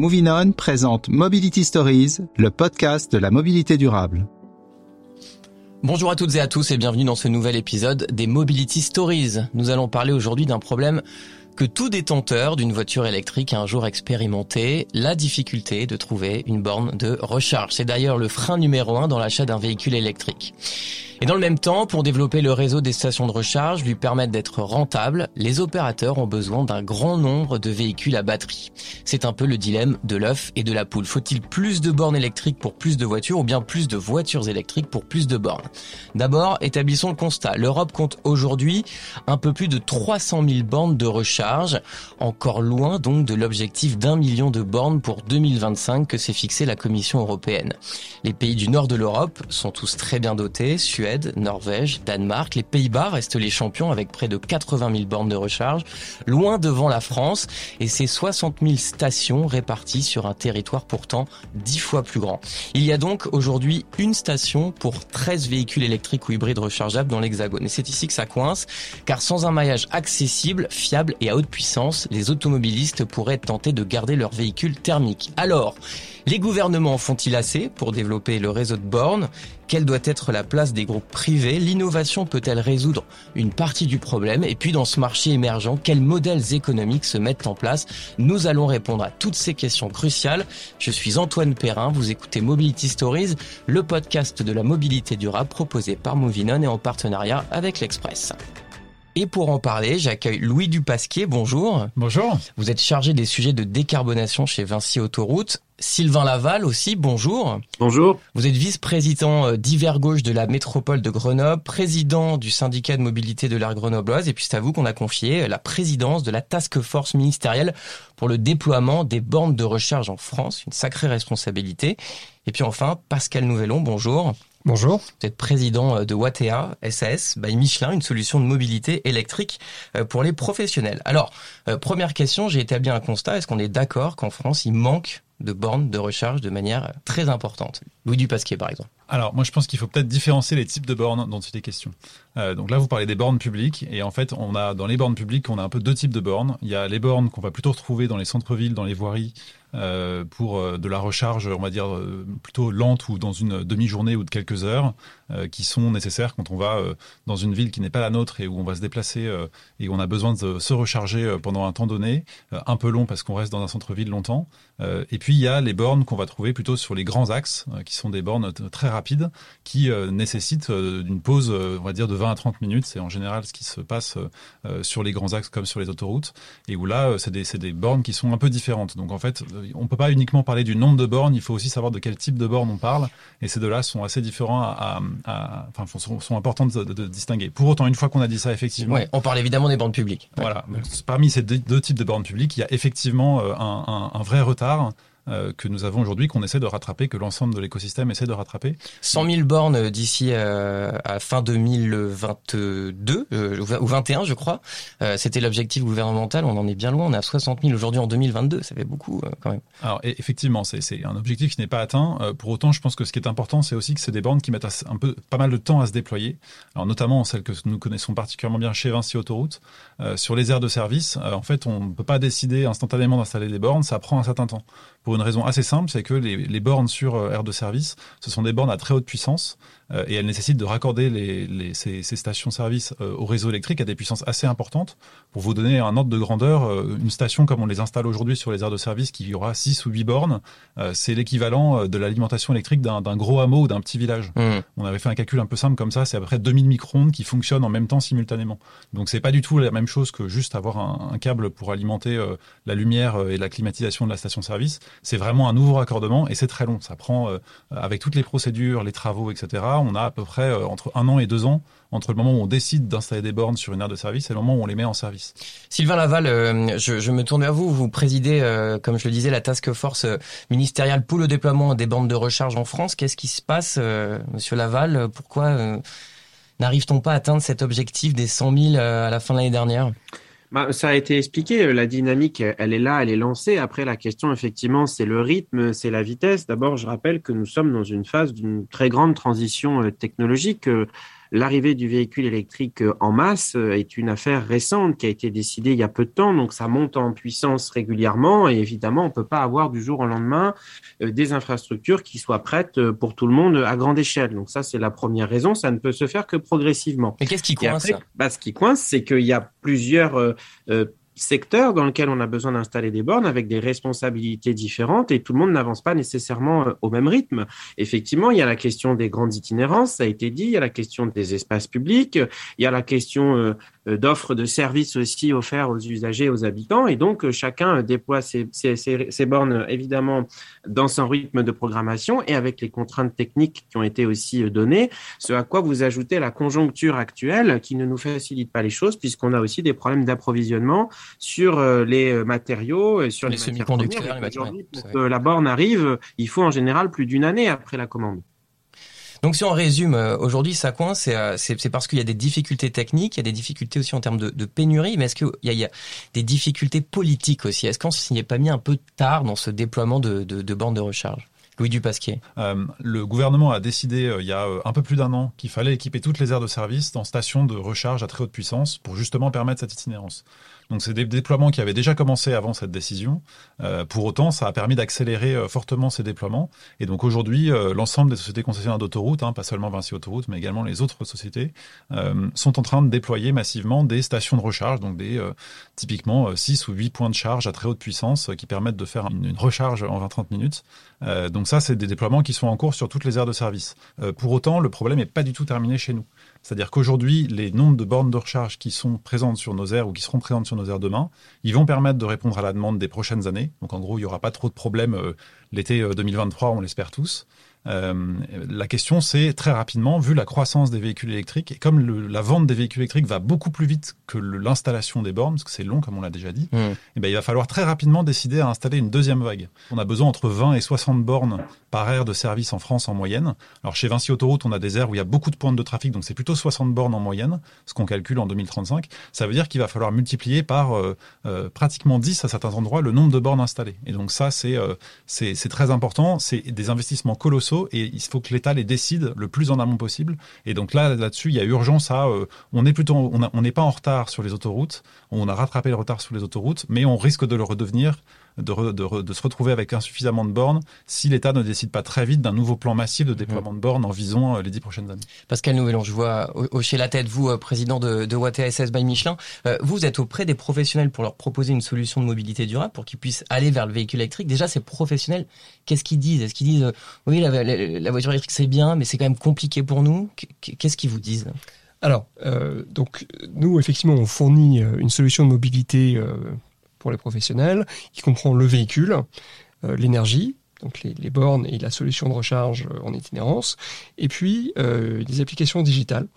Moving On présente Mobility Stories, le podcast de la mobilité durable. Bonjour à toutes et à tous et bienvenue dans ce nouvel épisode des Mobility Stories. Nous allons parler aujourd'hui d'un problème que tout détenteur d'une voiture électrique a un jour expérimenté, la difficulté de trouver une borne de recharge. C'est d'ailleurs le frein numéro un dans l'achat d'un véhicule électrique. Et dans le même temps, pour développer le réseau des stations de recharge, lui permettre d'être rentable, les opérateurs ont besoin d'un grand nombre de véhicules à batterie. C'est un peu le dilemme de l'œuf et de la poule. Faut-il plus de bornes électriques pour plus de voitures ou bien plus de voitures électriques pour plus de bornes? D'abord, établissons le constat. L'Europe compte aujourd'hui un peu plus de 300 000 bornes de recharge, encore loin donc de l'objectif d'un million de bornes pour 2025 que s'est fixé la Commission européenne. Les pays du nord de l'Europe sont tous très bien dotés, Suède, Norvège, Danemark. Les Pays-Bas restent les champions avec près de 80 000 bornes de recharge, loin devant la France et ses 60 000 stations réparties sur un territoire pourtant dix fois plus grand. Il y a donc aujourd'hui une station pour 13 véhicules électriques ou hybrides rechargeables dans l'Hexagone. Et c'est ici que ça coince, car sans un maillage accessible, fiable et à haute puissance, les automobilistes pourraient tenter de garder leur véhicule thermique. Alors, les gouvernements font-ils assez pour développer le réseau de bornes? Quelle doit être la place des groupes privés? L'innovation peut-elle résoudre une partie du problème? Et puis dans ce marché émergent, quels modèles économiques se mettent en place? Nous allons répondre à toutes ces questions cruciales. Je suis Antoine Perrin, vous écoutez Mobility Stories, le podcast de la mobilité durable proposé par Movinon et en partenariat avec l'Express. Et pour en parler, j'accueille Louis Dupasquier. Bonjour. Bonjour. Vous êtes chargé des sujets de décarbonation chez Vinci Autoroute. Sylvain Laval aussi, bonjour. Bonjour. Vous êtes vice-président euh, d'hiver gauche de la métropole de Grenoble, président du syndicat de mobilité de l'air grenobloise, et puis c'est à vous qu'on a confié la présidence de la task force ministérielle pour le déploiement des bornes de recharge en France, une sacrée responsabilité. Et puis enfin, Pascal Nouvelon, bonjour. Bonjour. Vous êtes président euh, de Wattea SAS by Michelin, une solution de mobilité électrique euh, pour les professionnels. Alors, première question, j'ai établi un constat. Est-ce qu'on est d'accord qu'en France, il manque de bornes de recharge de manière très importante? Louis Dupasquier, par exemple. Alors, moi, je pense qu'il faut peut-être différencier les types de bornes dont il est question. Euh, donc là, vous parlez des bornes publiques, et en fait, on a dans les bornes publiques, on a un peu deux types de bornes. Il y a les bornes qu'on va plutôt retrouver dans les centres-villes, dans les voiries, euh, pour euh, de la recharge, on va dire plutôt lente ou dans une demi-journée ou de quelques heures, qui sont nécessaires quand on va dans une ville qui n'est pas la nôtre et où on va se déplacer et où on a besoin de se recharger pendant un temps donné, un peu long parce qu'on reste dans un centre-ville longtemps. et puis il y a les bornes qu'on va trouver plutôt sur les grands axes, qui sont des bornes très rapides, qui nécessitent une pause, on va dire, de 20 à 30 minutes. C'est en général ce qui se passe sur les grands axes comme sur les autoroutes, et où là, c'est des, des bornes qui sont un peu différentes. Donc en fait, on peut pas uniquement parler du nombre de bornes, il faut aussi savoir de quel type de bornes on parle. Et ces deux-là sont assez différents, à, enfin, sont, sont importants de, distinguer. Pour autant, une fois qu'on a dit ça, effectivement. Ouais, on parle évidemment des bornes publiques. Voilà. Parmi ces deux, types de bornes publiques, il y a effectivement euh, un vrai retard euh, que nous avons aujourd'hui, qu'on essaie de rattraper, que l'ensemble de l'écosystème essaie de rattraper. 100 000 bornes d'ici euh, à fin 2022 euh, ou 21, je crois. C'était l'objectif gouvernemental. On en est bien loin. On est à 60 000 aujourd'hui en 2022. Ça fait beaucoup quand même. Alors effectivement, c'est un objectif qui n'est pas atteint. pour autant, je pense que ce qui est important, c'est aussi que c'est des bornes qui mettent un peu pas mal de temps à se déployer. Alors notamment celles que nous connaissons particulièrement bien chez Vinci Autoroute. sur les aires de service, en fait, on ne peut pas décider instantanément d'installer des bornes. Ça prend un certain temps. Pour une raison assez simple, c'est que les, bornes sur euh, aire de service, ce sont des bornes à très haute puissance euh, et elles nécessitent de raccorder les, les, ces, ces stations-service euh, au réseau électrique à des puissances assez importantes. Pour vous donner un ordre de grandeur, euh, une station comme on les installe aujourd'hui sur les aires de service qui aura 6 ou 8 bornes, c'est l'équivalent de l'alimentation électrique d'un gros hameau ou d'un petit village. Mmh. On avait fait un calcul un peu simple comme ça, c'est à peu près 2000 micro-ondes qui fonctionnent en même temps simultanément. Donc c'est pas du tout la même chose que juste avoir un, un câble pour alimenter la lumière et la climatisation de la station-service. C'est vraiment un nouveau raccordement et c'est très long. Ça prend, avec toutes les procédures, les travaux, etc., on a à peu près euh, entre un an et deux ans entre le moment où on décide d'installer des bornes sur une aire de service et le moment où on les met en service. Sylvain Laval, euh, je, me tourne vers vous. Vous présidez, euh, comme je le disais, la task force ministérielle pour le déploiement des bornes de recharge en France. Qu'est-ce qui se passe, Monsieur Laval? Pourquoi n'arrive-t-on pas à atteindre cet objectif des 100 000 à la fin de l'année dernière? Bah, ça a été expliqué, la dynamique, elle est là, elle est lancée. Après, la question, effectivement, c'est le rythme, c'est la vitesse. D'abord, je rappelle que nous sommes dans une phase d'une très grande transition euh, technologique. L'arrivée du véhicule électrique en masse est une affaire récente qui a été décidée il y a peu de temps, donc ça monte en puissance régulièrement et évidemment on peut pas avoir du jour au lendemain des infrastructures qui soient prêtes pour tout le monde à grande échelle. Donc ça c'est la première raison, ça ne peut se faire que progressivement. Mais qu'est-ce qui coince bah, Ce qui coince, c'est qu'il y a plusieurs secteur dans lequel on a besoin d'installer des bornes avec des responsabilités différentes et tout le monde n'avance pas nécessairement euh, au même rythme. Effectivement, il y a la question des grandes itinérances, ça a été dit, il y a la question des espaces publics, il y a la question euh, euh, d'offres de services aussi offerts aux usagers, aux habitants. Et donc, chacun déploie ses, bornes, évidemment, dans son rythme de programmation et avec les contraintes techniques qui ont été aussi données. Ce à quoi vous ajoutez la conjoncture actuelle qui ne nous facilite pas les choses puisqu'on a aussi des problèmes d'approvisionnement sur les matériaux, et sur les, semi-conducteurs. Pour que la borne arrive, il faut en général plus d'une année après la commande. Donc si on résume, euh, aujourd'hui ça coince, euh, c'est parce qu'il y a des difficultés techniques, il y a des difficultés aussi en termes de, de pénurie, mais est-ce qu'il y, y, a des difficultés politiques aussi? Est-ce qu'on s'y est pas mis un peu tard dans ce déploiement de, de, de bornes de recharge? Louis Dupasquier. Euh, le gouvernement a décidé euh, il y a un peu plus d'un an qu'il fallait équiper toutes les aires de service dans stations de recharge à très haute puissance pour justement permettre cette itinérance. Donc c'est des déploiements qui avaient déjà commencé avant cette décision. Euh, pour autant, ça a permis d'accélérer euh, fortement ces déploiements. Et donc aujourd'hui, euh, l'ensemble des sociétés concessionnaires d'autoroutes, hein, pas seulement Vinci Autoroute, mais également les autres sociétés, sont en train de déployer massivement des stations de recharge, donc des typiquement 6 ou 8 points de charge à très haute puissance qui permettent de faire une, recharge en 20-30 minutes. donc ça, c'est des déploiements qui sont en cours sur toutes les aires de service. pour autant, le problème n'est pas du tout terminé chez nous. C'est-à-dire qu'aujourd'hui, les nombres de bornes de recharge qui sont présentes sur nos aires ou qui seront présentes sur nos aires demain, ils vont permettre de répondre à la demande des prochaines années. Donc en gros, il n'y aura pas trop de problèmes euh, l'été 2023, euh, on l'espère tous. Euh, la question, c'est très rapidement, vu la croissance des véhicules électriques, et comme le, la vente des véhicules électriques va beaucoup plus vite que l'installation des bornes, parce que c'est long, comme on l'a déjà dit, mmh. et eh ben, il va falloir très rapidement décider à installer une deuxième vague. On a besoin entre 20 et 60 bornes par aire de service en France en moyenne. Alors chez Vinci Autoroute, on a des aires où il y a beaucoup de points de trafic, donc c'est plutôt 60 bornes en moyenne, ce qu'on calcule en 2035. Ça veut dire qu'il va falloir multiplier par euh, euh, pratiquement 10 à certains endroits le nombre de bornes installées. Et donc ça, c'est c'est très important. C'est des investissements colossaux et il faut que l'État les décide le plus en amont possible. Et donc là, là-dessus, il y a urgence à. Euh, on on n'est pas en retard sur les autoroutes. On a rattrapé le retard sur les autoroutes, mais on risque de le redevenir de, se retrouver avec insuffisamment de bornes si l'État ne décide pas très vite d'un nouveau plan massif de déploiement de bornes en visant euh, les dix prochaines années. Pascal Nouvelon, je vois hocher la tête, vous, euh, président de, de WTSS by Michelin, euh, vous êtes auprès des professionnels pour leur proposer une solution de mobilité durable pour qu'ils puissent aller vers le véhicule électrique. Déjà, ces professionnels, qu'est-ce qu'ils disent? Est-ce qu'ils disent, oui, la, voiture électrique c'est bien, mais c'est quand même compliqué pour nous? Qu'est-ce qu'ils vous disent? Alors, donc nous effectivement on fournit une solution de mobilité pour les professionnels, qui comprend le véhicule, euh, l'énergie, donc les, bornes et la solution de recharge euh, en itinérance, et puis euh, des applications digitales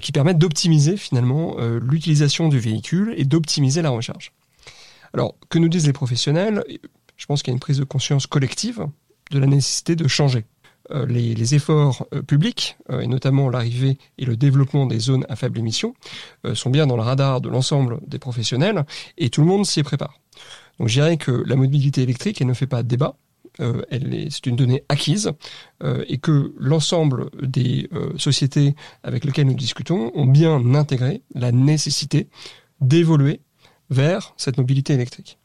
qui permettent d'optimiser finalement l'utilisation du véhicule et d'optimiser la recharge. Alors, que nous disent les professionnels? Je pense qu'il y a une prise de conscience collective de la nécessité de changer. Euh, les, efforts euh, publics, euh, et notamment l'arrivée et le développement des zones à faible émission, sont bien dans le radar de l'ensemble des professionnels, et tout le monde s'y prépare. Donc je dirais que la mobilité électrique, elle ne fait pas de débat, c'est une donnée acquise et que l'ensemble des sociétés avec lesquelles nous discutons ont bien intégré la nécessité d'évoluer vers cette mobilité électrique.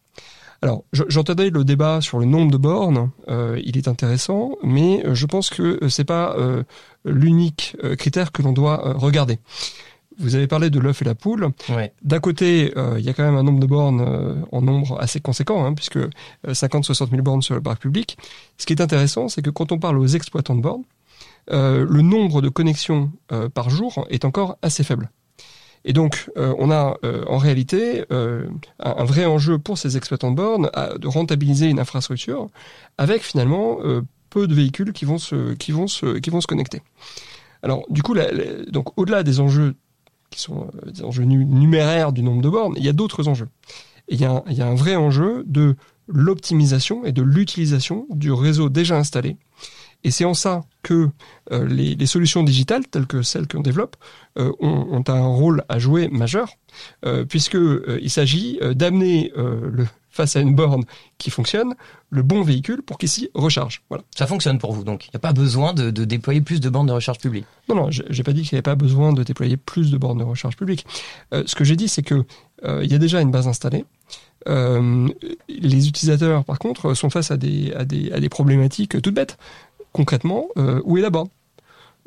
Alors, j'entendais le débat sur le nombre de bornes, euh, il est intéressant, mais euh, je pense que euh, c'est pas l'unique critère que l'on doit regarder. Vous avez parlé de l'œuf et la poule. D'un côté, il y a quand même un nombre de bornes en nombre assez conséquent, hein, puisque 50-60 000 bornes sur le parc public. Ce qui est intéressant, c'est que quand on parle aux exploitants de bornes, le nombre de connexions par jour est encore assez faible. Et donc, euh, on a euh, en réalité euh, un, vrai enjeu pour ces exploitants de bornes de rentabiliser une infrastructure avec finalement peu de véhicules qui vont se, qui vont se, qui vont se connecter. Alors, du coup, donc au-delà des enjeux qui sont des enjeux numéraires du nombre de bornes, il y a d'autres enjeux. il, y il y a un vrai enjeu de l'optimisation et de l'utilisation du réseau déjà installé et c'est en ça que euh, les, solutions digitales, telles que celles qu'on développe, euh, ont, un rôle à jouer majeur, euh, puisqu'il s'agit d'amener le face à une borne qui fonctionne, le bon véhicule pour qu'il s'y recharge. Voilà. Ça fonctionne pour vous, donc il n'y a pas besoin de, déployer plus de bornes de recharge publique. Non, non, j'ai pas dit qu'il n'y avait pas besoin de déployer plus de bornes de recharge publique. Euh, ce que j'ai dit, c'est que euh, il y a déjà une base installée. Euh, les utilisateurs, par contre, sont face à des, à des, à des problématiques toutes bêtes. Concrètement, où est la borne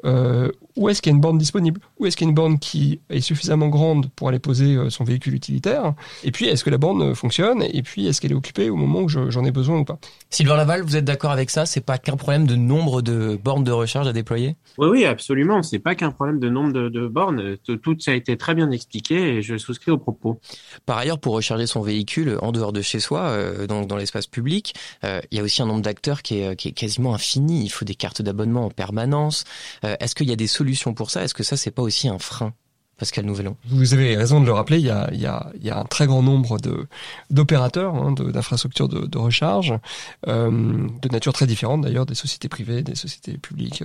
euh, où est-ce qu'il y a une borne disponible? Où est-ce qu'il y a une borne qui est suffisamment grande pour aller poser euh, son véhicule utilitaire? Et puis, est-ce que la borne euh, fonctionne? Et puis, est-ce qu'elle est occupée au moment où j'en ai besoin ou pas? Sylvain Laval, vous êtes d'accord avec ça? C'est pas qu'un problème de nombre de bornes de recharge à déployer? Oui, oui, absolument. C'est pas qu'un problème de nombre de, bornes. Tout, ça a été très bien expliqué et je souscris au propos. Par ailleurs, pour recharger son véhicule en dehors de chez soi, donc dans l'espace public, il y a aussi un nombre d'acteurs qui est, qui est quasiment infini. Il faut des cartes d'abonnement en permanence. Est-ce qu'il y a des solutions pour ça? Est-ce que ça, c'est pas aussi un frein Pascal Nouvelon. Vous avez raison de le rappeler, il y a, il y a, il y a un très grand nombre d'opérateurs, hein, d'infrastructures de, de, recharge, euh, de nature très différente d'ailleurs, des sociétés privées, des sociétés publiques.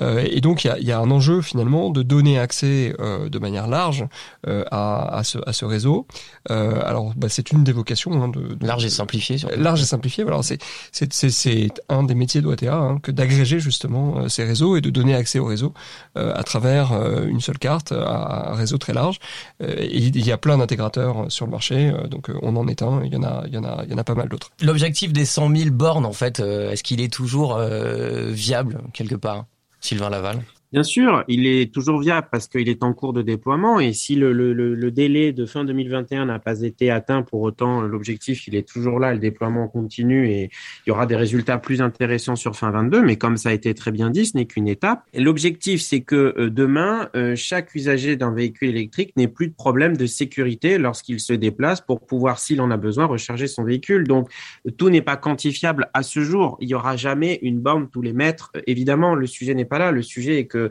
Euh, et donc il y, a, il y, a, un enjeu finalement de donner accès euh, de manière large euh, à, à, ce, à ce réseau. Euh, alors bah, c'est une des vocations. Hein, de, de, large et simplifié. Large et simplifié. Voilà, c'est un des métiers d'OTA hein, que d'agréger justement euh, ces réseaux et de donner accès au réseau à travers une seule carte à réseau très large. Euh, il y a plein d'intégrateurs sur le marché, euh, donc euh, on en est un. Il y en a, il y en a, il y en a pas mal d'autres. L'objectif des 100 000 bornes, en fait, est-ce qu'il est toujours viable quelque part, Sylvain Laval? Bien sûr, il est toujours viable parce qu'il est en cours de déploiement et si le, délai de fin 2021 n'a pas été atteint, pour autant l'objectif il est toujours là, le déploiement continue et il y aura des résultats plus intéressants sur fin 22. Mais comme ça a été très bien dit, ce n'est qu'une étape. L'objectif c'est que euh, demain euh, chaque usager d'un véhicule électrique n'ait plus de problème de sécurité lorsqu'il se déplace pour pouvoir, s'il en a besoin, recharger son véhicule. Donc tout n'est pas quantifiable à ce jour. Il y aura jamais une borne tous les mètres. Évidemment, le sujet n'est pas là. Le sujet est que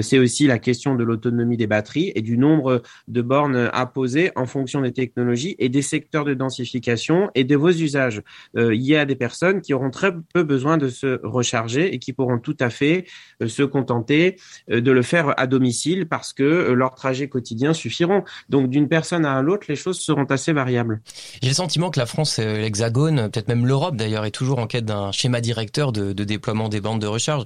c'est aussi la question de l'autonomie des batteries et du nombre de bornes à poser en fonction des technologies et des secteurs de densification et de vos usages. Euh, il y a des personnes qui auront très peu besoin de se recharger et qui pourront tout à fait euh, se contenter de le faire à domicile parce que leurs trajets quotidiens suffiront. Donc d'une personne à l'autre, les choses seront assez variables. J'ai le sentiment que la France, l'Hexagone, peut-être même l'Europe d'ailleurs, est toujours en quête d'un schéma directeur de, de, déploiement des bandes de recharge.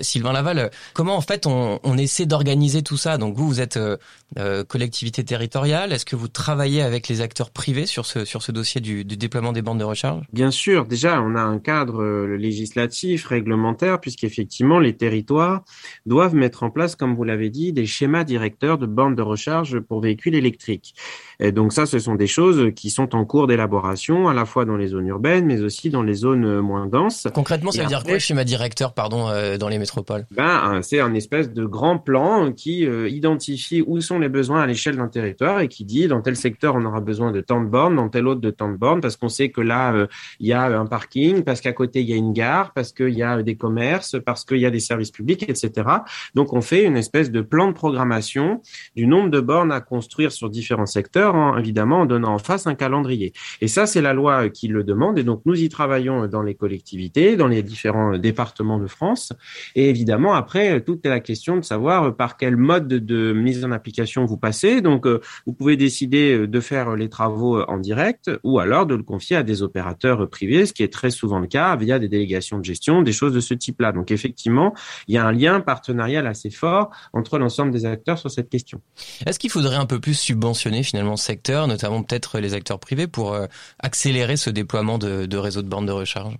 Sylvain Laval, comment en fait on, essaie d'organiser tout ça. Donc vous, vous êtes euh, euh, collectivité territoriale. Est-ce que vous travaillez avec les acteurs privés sur ce sur ce dossier du, déploiement des bandes de recharge? Bien sûr. Déjà, on a un cadre euh, législatif, réglementaire, puisqu'effectivement les territoires doivent mettre en place, comme vous l'avez dit, des schémas directeurs de bandes de recharge pour véhicules électriques. Et donc ça, ce sont des choses qui sont en cours d'élaboration, à la fois dans les zones urbaines, mais aussi dans les zones moins denses. Concrètement, ça veut dire quoi, schéma directeur, pardon, dans les métropoles? Ben, c'est un espèce de grand plan qui euh, identifie où sont les besoins à l'échelle d'un territoire et qui dit dans tel secteur on aura besoin de tant de bornes, dans tel autre de tant de bornes, parce qu'on sait que là euh, il y a un parking, parce qu'à côté il y a une gare, parce qu'il y a des commerces, parce qu'il y a des services publics, etc. Donc on fait une espèce de plan de programmation du nombre de bornes à construire sur différents secteurs, hein, évidemment en donnant en face un calendrier. Et ça c'est la loi qui le demande et donc nous y travaillons dans les collectivités, dans les différents départements de France et évidemment après la question de savoir euh, par quel mode de, mise en application vous passez. Donc, euh, vous pouvez décider euh, de faire les travaux en direct ou alors de le confier à des opérateurs privés, ce qui est très souvent le cas via des délégations de gestion, des choses de ce type-là. Donc, effectivement, il y a un lien partenarial assez fort entre l'ensemble des acteurs sur cette question. Est-ce qu'il faudrait un peu plus subventionner finalement ce secteur, notamment peut-être les acteurs privés, pour accélérer ce déploiement de, de réseaux de bornes de recharge?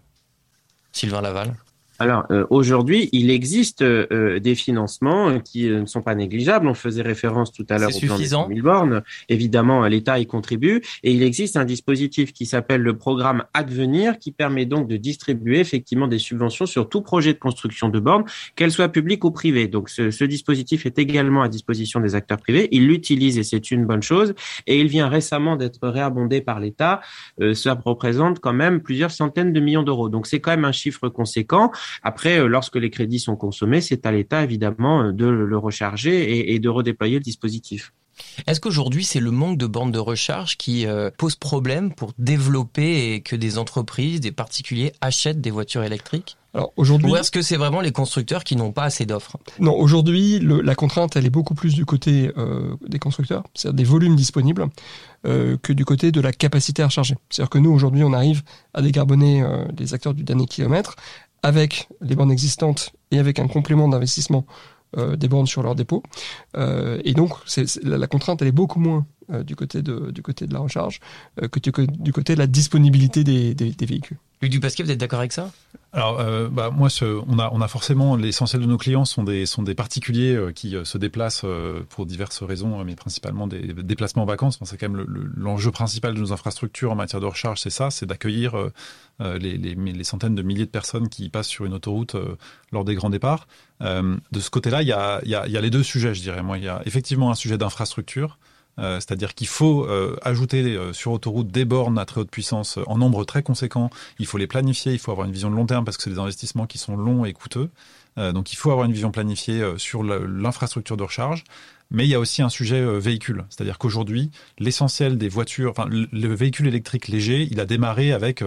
Sylvain Laval alors euh, aujourd'hui, il existe euh, des financements qui euh, ne sont pas négligeables. On faisait référence tout à l'heure au plan des 1000 bornes. Évidemment, l'État y contribue et il existe un dispositif qui s'appelle le programme Advenir qui permet donc de distribuer effectivement des subventions sur tout projet de construction de bornes, qu'elles soient publiques ou privées. Donc ce, ce, dispositif est également à disposition des acteurs privés. Ils l'utilisent et c'est une bonne chose. Et il vient récemment d'être réabondé par l'État. ça représente quand même plusieurs centaines de millions d'euros. Donc c'est quand même un chiffre conséquent. Après, euh, lorsque les crédits sont consommés, c'est à l'État évidemment euh, de le recharger et, de redéployer le dispositif. Est-ce qu'aujourd'hui, c'est le manque de bornes de recharge qui euh, pose problème pour développer et que des entreprises, des particuliers achètent des voitures électriques? Alors aujourd'hui, ou est-ce que c'est vraiment les constructeurs qui n'ont pas assez d'offres? Non, aujourd'hui, la contrainte, elle est beaucoup plus du côté euh, des constructeurs, c'est-à-dire des volumes disponibles, euh, que du côté de la capacité à recharger. C'est-à-dire que nous, aujourd'hui, on arrive à décarboner euh, les acteurs du dernier kilomètre avec les bornes existantes et avec un complément d'investissement euh, des bornes sur leur dépôt. Euh, et donc, la, contrainte, elle est beaucoup moins euh, du, côté de, du côté de la recharge que du, côté de la disponibilité des, des, véhicules. Luc Dupasquet, vous êtes d'accord avec ça? Alors, bah, moi, ce, on, a, on a forcément l'essentiel de nos clients sont des, sont des particuliers qui se déplacent pour diverses raisons, mais principalement des, déplacements en vacances. c'est quand même l'enjeu principal de nos infrastructures en matière de recharge, c'est ça, c'est d'accueillir les, les, les, centaines de milliers de personnes qui passent sur une autoroute lors des grands départs. Euh, de ce côté-là, il y a, y, a, y a, les deux sujets, je dirais. Moi, il y a effectivement un sujet d'infrastructure, euh, c'est-à-dire qu'il faut euh, ajouter sur autoroute des bornes à très haute puissance en nombre très conséquent. Il faut les planifier, il faut avoir une vision de long terme parce que c'est des investissements qui sont longs et coûteux. donc, il faut avoir une vision planifiée sur l'infrastructure de recharge. Mais il y a aussi un sujet véhicule, c'est-à-dire qu'aujourd'hui, l'essentiel des voitures, enfin, le véhicule électrique léger, il a démarré avec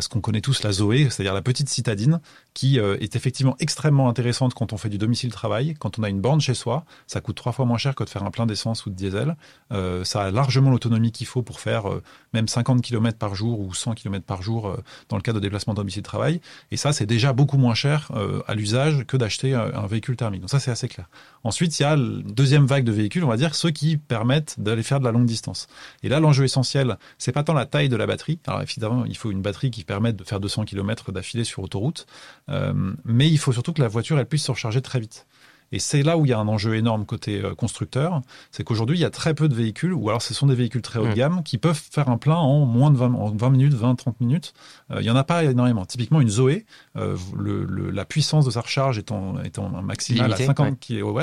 ce qu'on connaît tous, la Zoé, c'est-à-dire la petite citadine, qui euh, est effectivement extrêmement intéressante quand on fait du domicile-travail, quand on a une borne chez soi. Ça coûte trois fois moins cher que de faire un plein d'essence ou de diesel. Euh, ça a largement l'autonomie qu'il faut pour faire euh, même 50 km par jour ou 100 km par jour dans le cas de déplacement domicile-travail. Et ça, c'est déjà beaucoup moins cher à l'usage que d'acheter un véhicule thermique. Donc ça, c'est assez clair. Ensuite, il y a la deuxième vague de véhicules, on va dire ceux qui permettent d'aller faire de la longue distance. Et là, l'enjeu essentiel, c'est pas tant la taille de la batterie. Alors évidemment, il faut une batterie qui permettre de faire 200 km d'affilée sur autoroute. Euh, mais il faut surtout que la voiture elle puisse se recharger très vite. Et c'est là où il y a un enjeu énorme côté euh, constructeur, c'est qu'aujourd'hui il y a très peu de véhicules, ou alors ce sont des véhicules très haut de gamme, qui peuvent faire un plein en moins de 20, minutes, 20-30 minutes. Euh, il n'y en a pas énormément. Typiquement une Zoé, la puissance de sa recharge étant, étant maximale à 50 kW,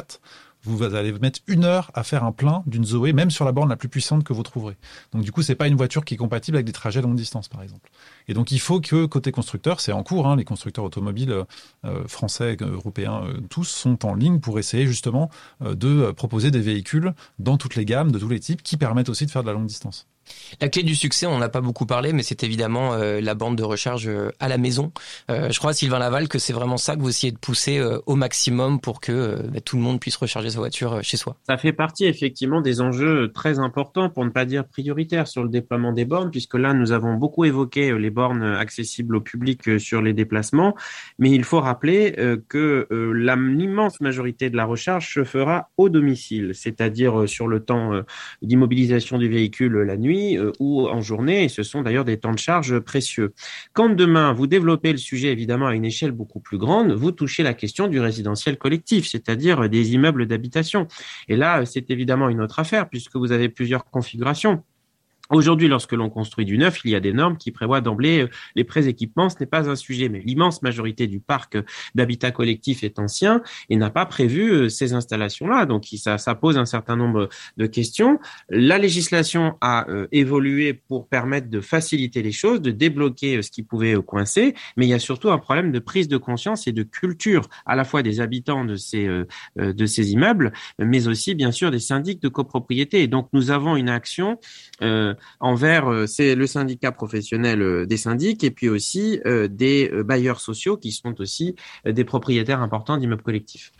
vous allez mettre une heure à faire un plein d'une Zoé, même sur la borne la plus puissante que vous trouverez. Donc du coup, c'est pas une voiture qui est compatible avec des trajets longue distance, par exemple. Et donc il faut que côté constructeur, c'est en cours, hein, les constructeurs automobiles euh, français, européens, euh, tous sont en ligne pour essayer justement euh, de proposer des véhicules dans toutes les gammes, de tous les types, qui permettent aussi de faire de la longue distance. La clé du succès, on n'en a pas beaucoup parlé, mais c'est évidemment euh, la bande de recharge euh, à la maison. Euh, je crois, Sylvain Laval, que c'est vraiment ça que vous essayez de pousser au maximum pour que bah, tout le monde puisse recharger sa voiture chez soi. Ça fait partie effectivement des enjeux très importants, pour ne pas dire prioritaires, sur le déploiement des bornes, puisque là, nous avons beaucoup évoqué les bornes accessibles au public sur les déplacements, mais il faut rappeler que l'immense majorité de la recharge se fera au domicile, c'est-à-dire sur le temps d'immobilisation du véhicule la nuit euh, ou en journée, et ce sont d'ailleurs des temps de charge précieux. Quand demain vous développez le sujet évidemment à une échelle beaucoup plus grande, vous touchez la question du résidentiel collectif, c'est-à-dire des immeubles d'habitation. Et là, c'est évidemment une autre affaire puisque vous avez plusieurs configurations. Aujourd'hui, lorsque l'on construit du neuf, il y a des normes qui prévoient d'emblée euh, les pré-équipements. Ce n'est pas un sujet, mais l'immense majorité du parc d'habitat collectif est ancien et n'a pas prévu euh, ces installations-là. Donc, ça, ça, pose un certain nombre de questions. La législation a euh, évolué pour permettre de faciliter les choses, de débloquer ce qui pouvait coincer, mais il y a surtout un problème de prise de conscience et de culture à la fois des habitants de ces de ces immeubles, mais aussi bien sûr des syndics de copropriété. Et donc, nous avons une action envers euh, c'est le syndicat professionnel euh, des syndics et puis aussi euh, des bailleurs sociaux qui sont aussi des propriétaires importants d'immeubles collectifs.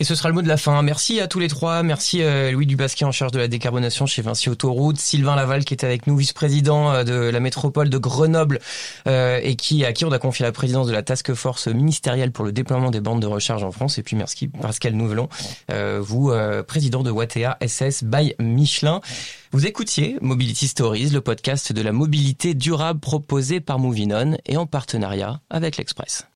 Et ce sera le mot de la fin. Merci à tous les trois. Merci euh, Louis Dubasquet en charge de la décarbonation chez Vinci Autoroute, Sylvain Laval qui est avec nous, vice-président euh, de la métropole de Grenoble euh, et qui à qui on a confié la présidence de la task force ministérielle pour le déploiement des bandes de recharge en France. Et puis merci Pascal Nouvelon, vous président de Wattea SS by Michelin. Vous écoutiez Mobility Stories, le podcast de la mobilité durable proposé par Movinon et en partenariat avec l'Express.